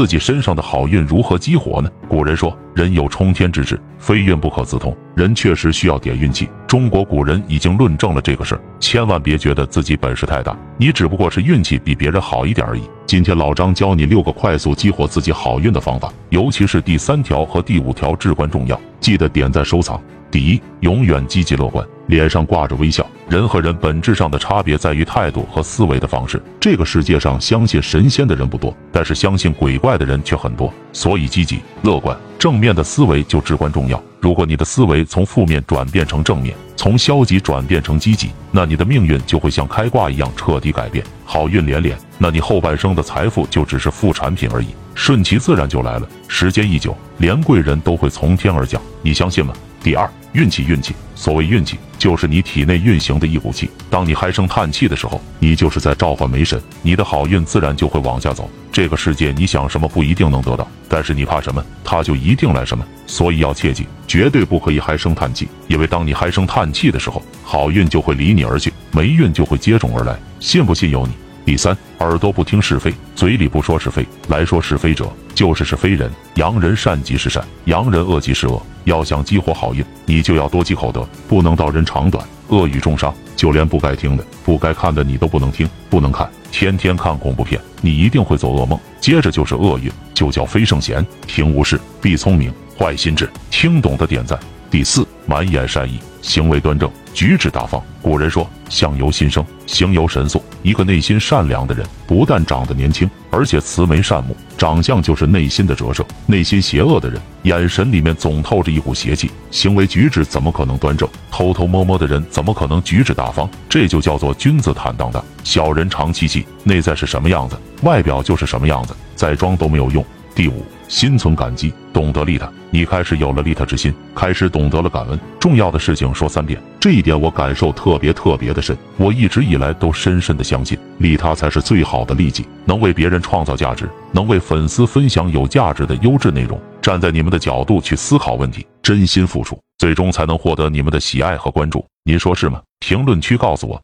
自己身上的好运如何激活呢？古人说，人有冲天之志，非运不可自通。人确实需要点运气。中国古人已经论证了这个事儿，千万别觉得自己本事太大，你只不过是运气比别人好一点而已。今天老张教你六个快速激活自己好运的方法，尤其是第三条和第五条至关重要，记得点赞收藏。第一，永远积极乐观，脸上挂着微笑。人和人本质上的差别在于态度和思维的方式。这个世界上相信神仙的人不多，但是相信鬼怪的人却很多。所以，积极乐观、正面的思维就至关重要。如果你的思维从负面转变成正面，从消极转变成积极，那你的命运就会像开挂一样彻底改变，好运连连。那你后半生的财富就只是副产品而已，顺其自然就来了。时间一久，连贵人都会从天而降，你相信吗？第二，运气，运气。所谓运气，就是你体内运行的一股气。当你唉声叹气的时候，你就是在召唤梅神，你的好运自然就会往下走。这个世界，你想什么不一定能得到，但是你怕什么，它就一定来什么。所以要切记，绝对不可以唉声叹气，因为当你唉声叹气的时候，好运就会离你而去，霉运就会接踵而来。信不信由你。第三，耳朵不听是非，嘴里不说是非，来说是非者就是是非人。洋人善即是善，洋人恶即是恶。要想激活好运，你就要多积口德，不能道人长短，恶语重伤。就连不该听的、不该看的，你都不能听、不能看。天天看恐怖片，你一定会做噩梦。接着就是厄运，就叫非圣贤。听无事，必聪明；坏心智，听懂的点赞。第四，满眼善意，行为端正，举止大方。古人说：“相由心生，形由神塑。”一个内心善良的人，不但长得年轻，而且慈眉善目。长相就是内心的折射。内心邪恶的人，眼神。里面总透着一股邪气，行为举止怎么可能端正？偷偷摸摸的人，怎么可能举止大方？这就叫做君子坦荡荡，小人长戚戚。内在是什么样子，外表就是什么样子，再装都没有用。第五。心存感激，懂得利他。你开始有了利他之心，开始懂得了感恩。重要的事情说三遍，这一点我感受特别特别的深。我一直以来都深深的相信，利他才是最好的利己，能为别人创造价值，能为粉丝分享有价值的优质内容。站在你们的角度去思考问题，真心付出，最终才能获得你们的喜爱和关注。您说是吗？评论区告诉我。